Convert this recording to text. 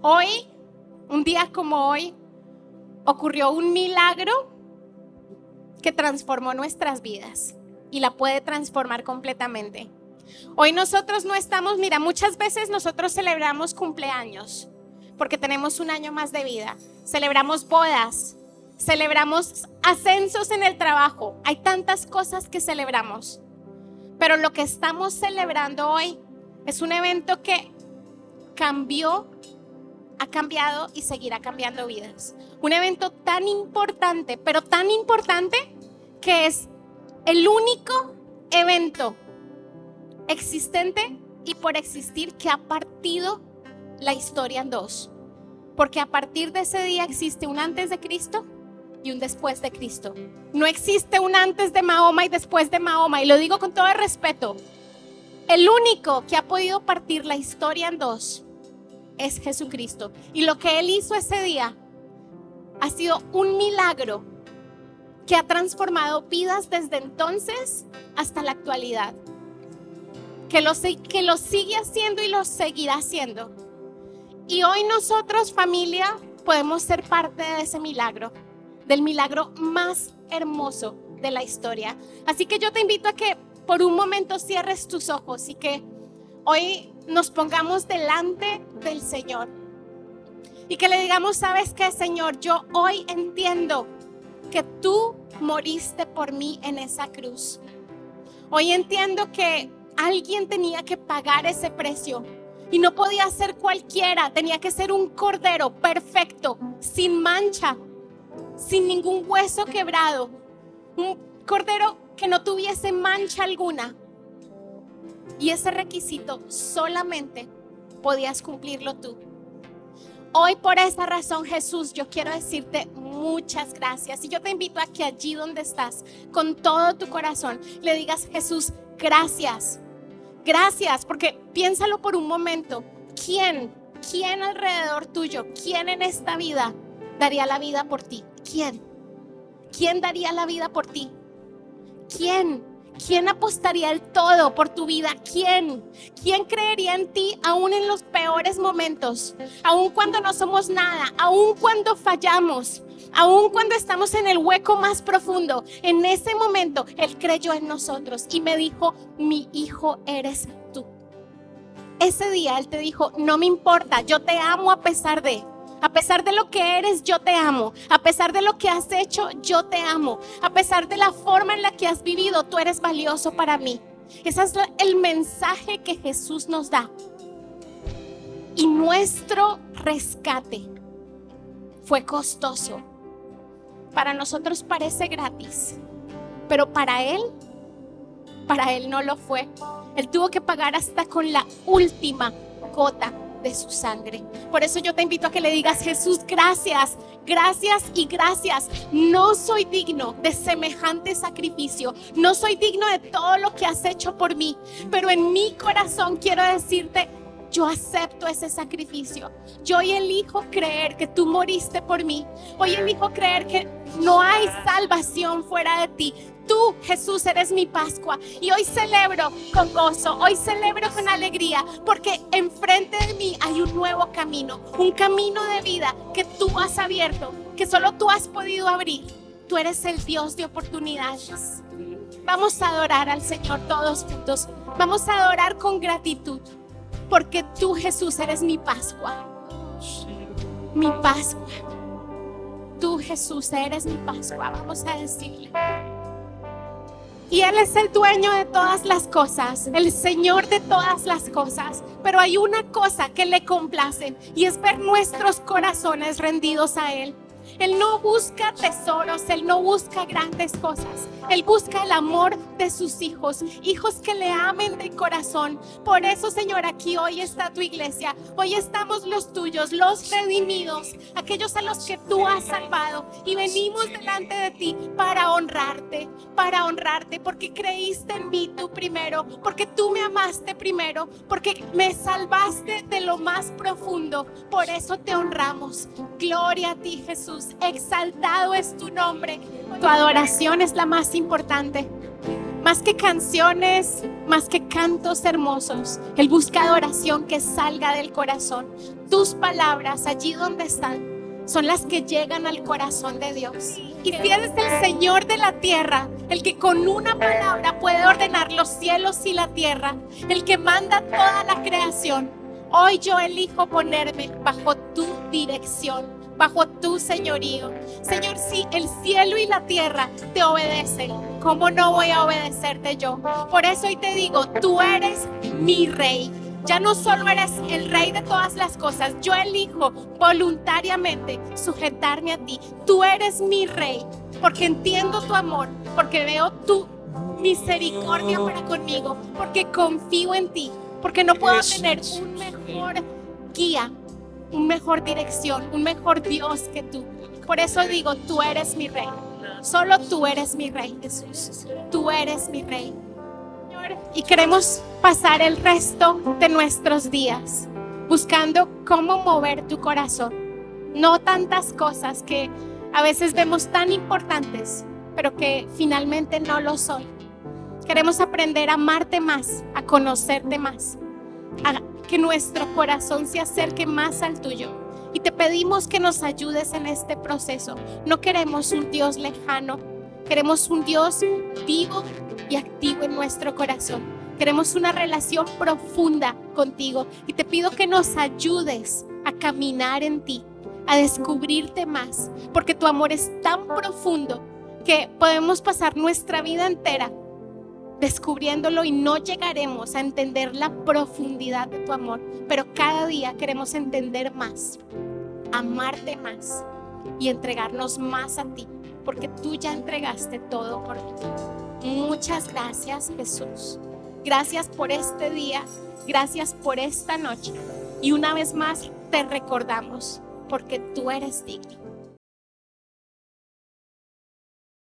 Hoy, un día como hoy, ocurrió un milagro que transformó nuestras vidas y la puede transformar completamente. Hoy nosotros no estamos, mira, muchas veces nosotros celebramos cumpleaños porque tenemos un año más de vida, celebramos bodas, celebramos ascensos en el trabajo, hay tantas cosas que celebramos, pero lo que estamos celebrando hoy es un evento que cambió, ha cambiado y seguirá cambiando vidas. Un evento tan importante, pero tan importante que es el único evento existente y por existir que ha partido la historia en dos. Porque a partir de ese día existe un antes de Cristo y un después de Cristo. No existe un antes de Mahoma y después de Mahoma. Y lo digo con todo el respeto. El único que ha podido partir la historia en dos es Jesucristo. Y lo que Él hizo ese día ha sido un milagro que ha transformado vidas desde entonces hasta la actualidad. Que lo, que lo sigue haciendo y lo seguirá haciendo. Y hoy nosotros, familia, podemos ser parte de ese milagro, del milagro más hermoso de la historia. Así que yo te invito a que por un momento cierres tus ojos y que hoy nos pongamos delante del Señor. Y que le digamos, ¿sabes qué, Señor? Yo hoy entiendo que tú moriste por mí en esa cruz. Hoy entiendo que alguien tenía que pagar ese precio y no podía ser cualquiera, tenía que ser un cordero perfecto, sin mancha, sin ningún hueso quebrado, un cordero que no tuviese mancha alguna. Y ese requisito solamente podías cumplirlo tú. Hoy por esa razón, Jesús, yo quiero decirte muchas gracias. Y yo te invito a que allí donde estás, con todo tu corazón, le digas, Jesús, gracias. Gracias, porque piénsalo por un momento. ¿Quién, quién alrededor tuyo, quién en esta vida daría la vida por ti? ¿Quién? ¿Quién daría la vida por ti? ¿Quién? ¿Quién apostaría el todo por tu vida? ¿Quién? ¿Quién creería en ti aún en los peores momentos? Aún cuando no somos nada, aún cuando fallamos, aún cuando estamos en el hueco más profundo. En ese momento Él creyó en nosotros y me dijo, mi hijo eres tú. Ese día Él te dijo, no me importa, yo te amo a pesar de... A pesar de lo que eres, yo te amo. A pesar de lo que has hecho, yo te amo. A pesar de la forma en la que has vivido, tú eres valioso para mí. Ese es el mensaje que Jesús nos da. Y nuestro rescate fue costoso. Para nosotros parece gratis, pero para Él, para Él no lo fue. Él tuvo que pagar hasta con la última gota de su sangre. Por eso yo te invito a que le digas, Jesús, gracias, gracias y gracias. No soy digno de semejante sacrificio, no soy digno de todo lo que has hecho por mí, pero en mi corazón quiero decirte, yo acepto ese sacrificio. Yo hoy elijo creer que tú moriste por mí. Hoy elijo creer que no hay salvación fuera de ti. Tú, Jesús, eres mi Pascua. Y hoy celebro con gozo, hoy celebro con alegría, porque enfrente mí hay un nuevo camino, un camino de vida que tú has abierto, que solo tú has podido abrir. Tú eres el Dios de oportunidades. Vamos a adorar al Señor todos juntos. Vamos a adorar con gratitud, porque tú, Jesús, eres mi Pascua. Mi Pascua. Tú, Jesús, eres mi Pascua. Vamos a decirle. Y Él es el dueño de todas las cosas, el Señor de todas las cosas. Pero hay una cosa que le complace y es ver nuestros corazones rendidos a Él. Él no busca tesoros, Él no busca grandes cosas. Él busca el amor de sus hijos, hijos que le amen de corazón. Por eso, Señor, aquí hoy está tu iglesia. Hoy estamos los tuyos, los redimidos, aquellos a los que tú has salvado. Y venimos delante de ti para honrarte, para honrarte, porque creíste en mí tú primero, porque tú me amaste primero, porque me salvaste de lo más profundo. Por eso te honramos. Gloria a ti, Jesús. Exaltado es tu nombre. Tu adoración es la más importante. Más que canciones, más que cantos hermosos, Él busca adoración que salga del corazón. Tus palabras allí donde están son las que llegan al corazón de Dios. Y si eres el Señor de la tierra, el que con una palabra puede ordenar los cielos y la tierra, el que manda toda la creación, hoy yo elijo ponerme bajo tu dirección, bajo tu señorío. Señor, si el cielo y la tierra te obedecen, ¿cómo no voy a obedecerte yo? Por eso hoy te digo, tú eres mi rey. Ya no solo eres el rey de todas las cosas, yo elijo voluntariamente sujetarme a ti. Tú eres mi rey, porque entiendo tu amor, porque veo tu misericordia para conmigo, porque confío en ti, porque no puedo tener un mejor guía, un mejor dirección, un mejor Dios que tú. Por eso digo, tú eres mi rey. Solo tú eres mi rey, Jesús. Tú eres mi rey y queremos pasar el resto de nuestros días buscando cómo mover tu corazón. No tantas cosas que a veces vemos tan importantes, pero que finalmente no lo son. Queremos aprender a amarte más, a conocerte más, que nuestro corazón se acerque más al tuyo. Y te pedimos que nos ayudes en este proceso. No queremos un Dios lejano, queremos un Dios vivo y activo en nuestro corazón. Queremos una relación profunda contigo y te pido que nos ayudes a caminar en ti, a descubrirte más, porque tu amor es tan profundo que podemos pasar nuestra vida entera descubriéndolo y no llegaremos a entender la profundidad de tu amor, pero cada día queremos entender más, amarte más y entregarnos más a ti, porque tú ya entregaste todo por mí. Muchas gracias Jesús. Gracias por este día. Gracias por esta noche. Y una vez más te recordamos porque tú eres digno.